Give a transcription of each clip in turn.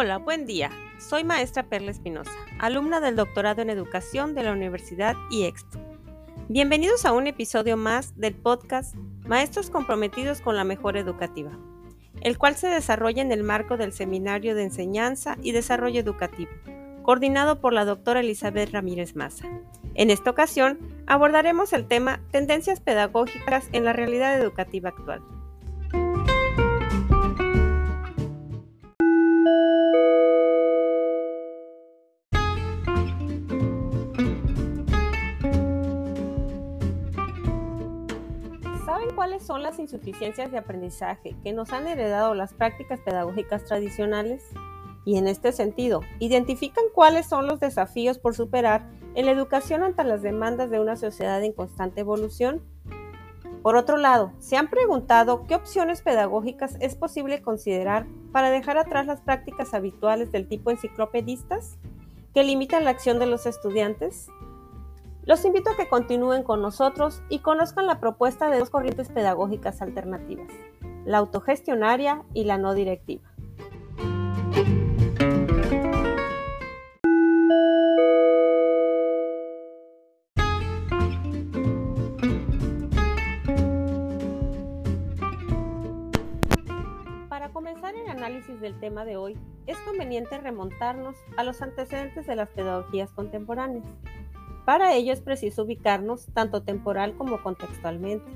Hola, buen día. Soy maestra Perla Espinosa, alumna del doctorado en educación de la Universidad IEXTO. Bienvenidos a un episodio más del podcast Maestros comprometidos con la mejora educativa, el cual se desarrolla en el marco del Seminario de Enseñanza y Desarrollo Educativo, coordinado por la doctora Elizabeth Ramírez Maza. En esta ocasión abordaremos el tema Tendencias pedagógicas en la realidad educativa actual. Son las insuficiencias de aprendizaje que nos han heredado las prácticas pedagógicas tradicionales? Y en este sentido, ¿identifican cuáles son los desafíos por superar en la educación ante las demandas de una sociedad en constante evolución? Por otro lado, ¿se han preguntado qué opciones pedagógicas es posible considerar para dejar atrás las prácticas habituales del tipo enciclopedistas que limitan la acción de los estudiantes? Los invito a que continúen con nosotros y conozcan la propuesta de dos corrientes pedagógicas alternativas, la autogestionaria y la no directiva. Para comenzar el análisis del tema de hoy, es conveniente remontarnos a los antecedentes de las pedagogías contemporáneas. Para ello es preciso ubicarnos tanto temporal como contextualmente.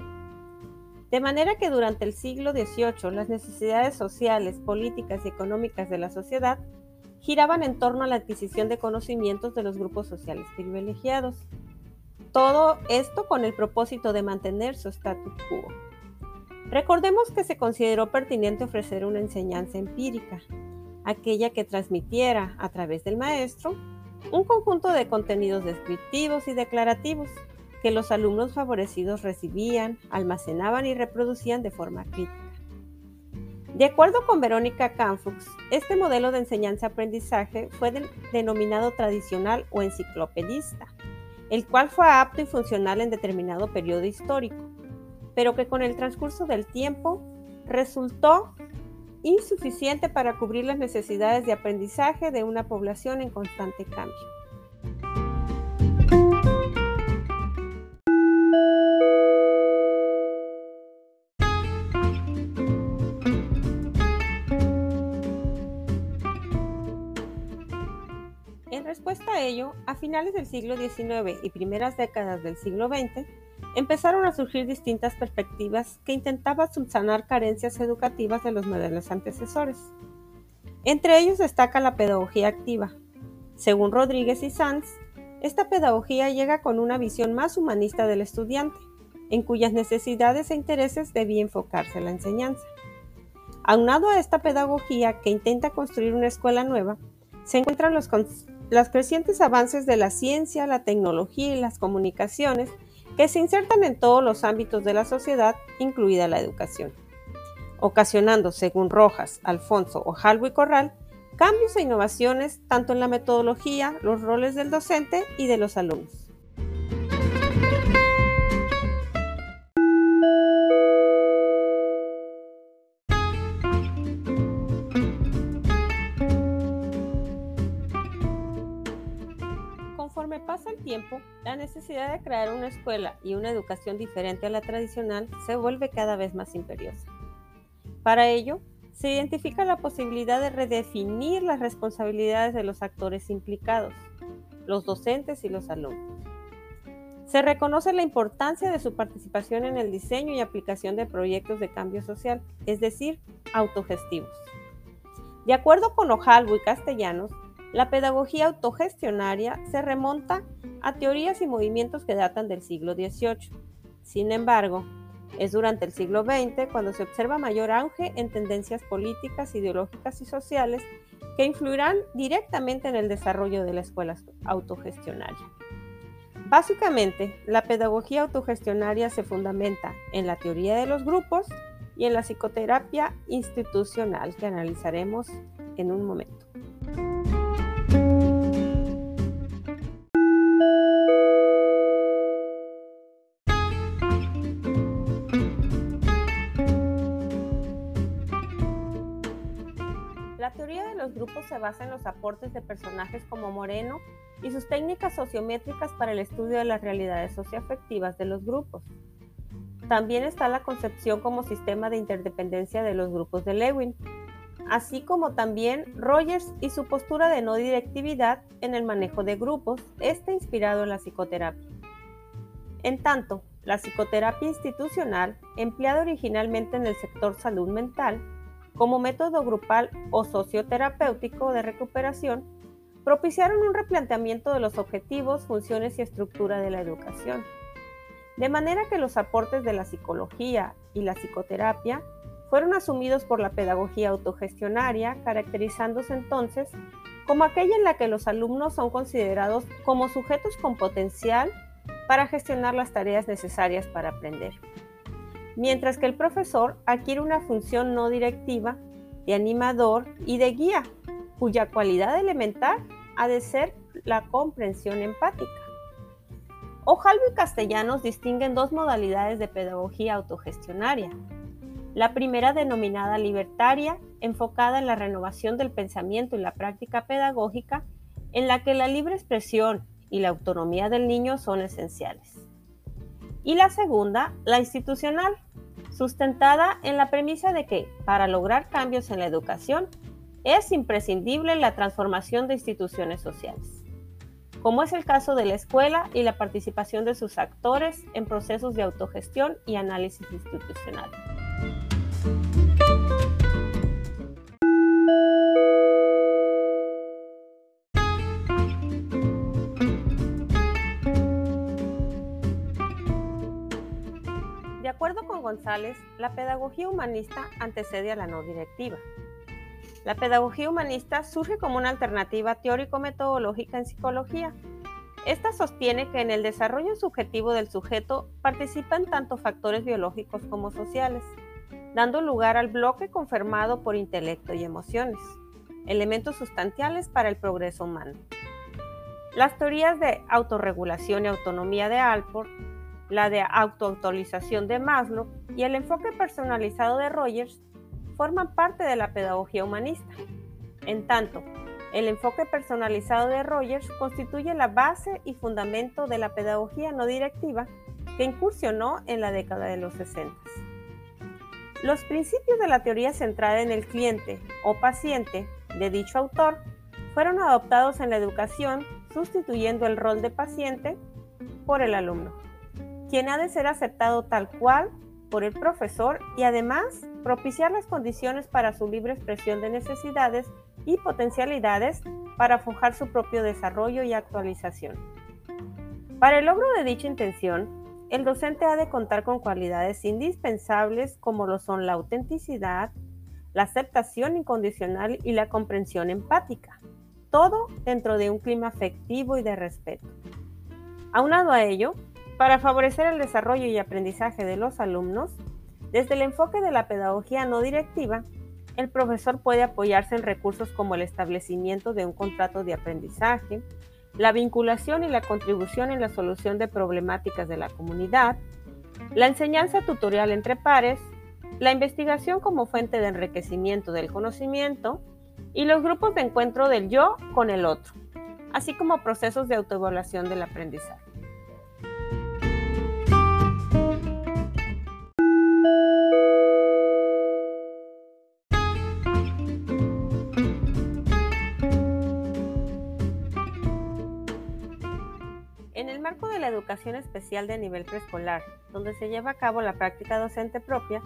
De manera que durante el siglo XVIII las necesidades sociales, políticas y económicas de la sociedad giraban en torno a la adquisición de conocimientos de los grupos sociales privilegiados. Todo esto con el propósito de mantener su status quo. Recordemos que se consideró pertinente ofrecer una enseñanza empírica, aquella que transmitiera a través del maestro un conjunto de contenidos descriptivos y declarativos que los alumnos favorecidos recibían, almacenaban y reproducían de forma crítica. De acuerdo con Verónica Canfux, este modelo de enseñanza-aprendizaje fue denominado tradicional o enciclopedista, el cual fue apto y funcional en determinado periodo histórico, pero que con el transcurso del tiempo resultó insuficiente para cubrir las necesidades de aprendizaje de una población en constante cambio. En respuesta a ello, a finales del siglo XIX y primeras décadas del siglo XX, empezaron a surgir distintas perspectivas que intentaban subsanar carencias educativas de los modelos antecesores. Entre ellos destaca la pedagogía activa. Según Rodríguez y Sanz, esta pedagogía llega con una visión más humanista del estudiante, en cuyas necesidades e intereses debía enfocarse la enseñanza. Aunado a esta pedagogía que intenta construir una escuela nueva, se encuentran los, los crecientes avances de la ciencia, la tecnología y las comunicaciones que se insertan en todos los ámbitos de la sociedad, incluida la educación, ocasionando, según Rojas, Alfonso, Ojalvo y Corral, cambios e innovaciones tanto en la metodología, los roles del docente y de los alumnos. Conforme pasa el tiempo, la necesidad de crear una escuela y una educación diferente a la tradicional se vuelve cada vez más imperiosa. Para ello, se identifica la posibilidad de redefinir las responsabilidades de los actores implicados, los docentes y los alumnos. Se reconoce la importancia de su participación en el diseño y aplicación de proyectos de cambio social, es decir, autogestivos. De acuerdo con Ojalvo y Castellanos, la pedagogía autogestionaria se remonta a teorías y movimientos que datan del siglo XVIII. Sin embargo, es durante el siglo XX cuando se observa mayor auge en tendencias políticas, ideológicas y sociales que influirán directamente en el desarrollo de la escuela autogestionaria. Básicamente, la pedagogía autogestionaria se fundamenta en la teoría de los grupos y en la psicoterapia institucional que analizaremos en un momento. Grupos se basa en los aportes de personajes como Moreno y sus técnicas sociométricas para el estudio de las realidades socioafectivas de los grupos. También está la concepción como sistema de interdependencia de los grupos de Lewin, así como también Rogers y su postura de no directividad en el manejo de grupos, este inspirado en la psicoterapia. En tanto, la psicoterapia institucional, empleada originalmente en el sector salud mental, como método grupal o socioterapéutico de recuperación, propiciaron un replanteamiento de los objetivos, funciones y estructura de la educación. De manera que los aportes de la psicología y la psicoterapia fueron asumidos por la pedagogía autogestionaria, caracterizándose entonces como aquella en la que los alumnos son considerados como sujetos con potencial para gestionar las tareas necesarias para aprender, mientras que el profesor adquiere una función no directiva de animador y de guía, cuya cualidad elemental ha de ser la comprensión empática. Ojalvo y Castellanos distinguen dos modalidades de pedagogía autogestionaria, la primera denominada libertaria, enfocada en la renovación del pensamiento y la práctica pedagógica, en la que la libre expresión y la autonomía del niño son esenciales. Y la segunda, la institucional, sustentada en la premisa de que para lograr cambios en la educación es imprescindible la transformación de instituciones sociales, como es el caso de la escuela y la participación de sus actores en procesos de autogestión y análisis institucional. González, la pedagogía humanista antecede a la no directiva. La pedagogía humanista surge como una alternativa teórico-metodológica en psicología. Esta sostiene que en el desarrollo subjetivo del sujeto participan tanto factores biológicos como sociales dando lugar al bloque conformado por intelecto y emociones, elementos sustanciales para el progreso humano. Las teorías de autorregulación y autonomía de Alport, la de autoautorización de Maslow y el enfoque personalizado de Rogers forman parte de la pedagogía humanista. En tanto, el enfoque personalizado de Rogers constituye la base y fundamento de la pedagogía no directiva que incursionó en la década de los 60. Los principios de la teoría centrada en el cliente o paciente de dicho autor fueron adoptados en la educación sustituyendo el rol de paciente por el alumno, quien ha de ser aceptado tal cual por el profesor y además propiciar las condiciones para su libre expresión de necesidades y potencialidades para forjar su propio desarrollo y actualización. Para el logro de dicha intención, el docente ha de contar con cualidades indispensables como lo son la autenticidad, la aceptación incondicional y la comprensión empática, todo dentro de un clima afectivo y de respeto. Aunado a ello, para favorecer el desarrollo y aprendizaje de los alumnos, desde el enfoque de la pedagogía no directiva, el profesor puede apoyarse en recursos como el establecimiento de un contrato de aprendizaje, la vinculación y la contribución en la solución de problemáticas de la comunidad, la enseñanza tutorial entre pares, la investigación como fuente de enriquecimiento del conocimiento y los grupos de encuentro del yo con el otro, así como procesos de autoevaluación del aprendizaje. La educación especial de nivel preescolar, donde se lleva a cabo la práctica docente propia,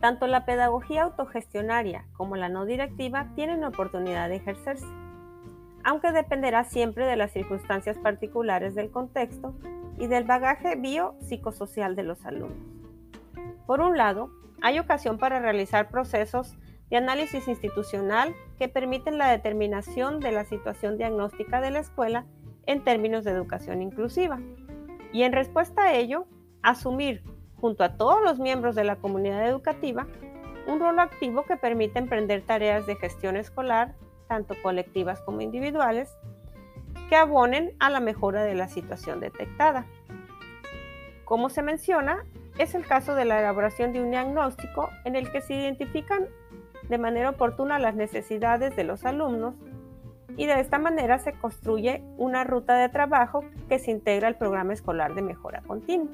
tanto la pedagogía autogestionaria como la no directiva tienen oportunidad de ejercerse, aunque dependerá siempre de las circunstancias particulares del contexto y del bagaje biopsicosocial de los alumnos. Por un lado, hay ocasión para realizar procesos de análisis institucional que permiten la determinación de la situación diagnóstica de la escuela en términos de educación inclusiva, y en respuesta a ello, asumir junto a todos los miembros de la comunidad educativa un rol activo que permite emprender tareas de gestión escolar, tanto colectivas como individuales, que abonen a la mejora de la situación detectada. Como se menciona, es el caso de la elaboración de un diagnóstico en el que se identifican de manera oportuna las necesidades de los alumnos y de esta manera se construye una ruta de trabajo que se integra al programa escolar de mejora continua.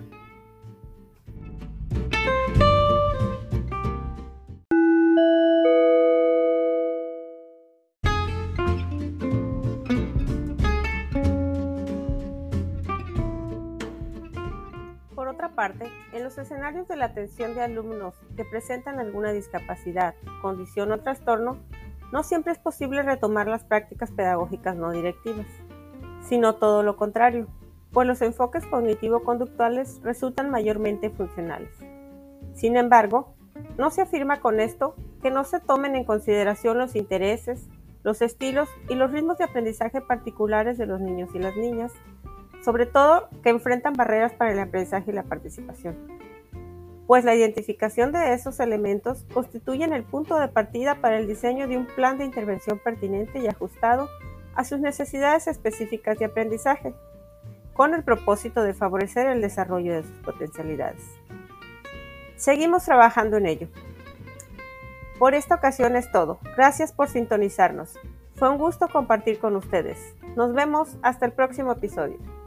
Por otra parte, en los escenarios de la atención de alumnos que presentan alguna discapacidad, condición o trastorno, no siempre es posible retomar las prácticas pedagógicas no directivas, sino todo lo contrario, pues los enfoques cognitivo-conductuales resultan mayormente funcionales. Sin embargo, no se afirma con esto que no se tomen en consideración los intereses, los estilos y los ritmos de aprendizaje particulares de los niños y las niñas, sobre todo que enfrentan barreras para el aprendizaje y la participación pues la identificación de esos elementos constituyen el punto de partida para el diseño de un plan de intervención pertinente y ajustado a sus necesidades específicas de aprendizaje, con el propósito de favorecer el desarrollo de sus potencialidades. Seguimos trabajando en ello. Por esta ocasión es todo. Gracias por sintonizarnos. Fue un gusto compartir con ustedes. Nos vemos hasta el próximo episodio.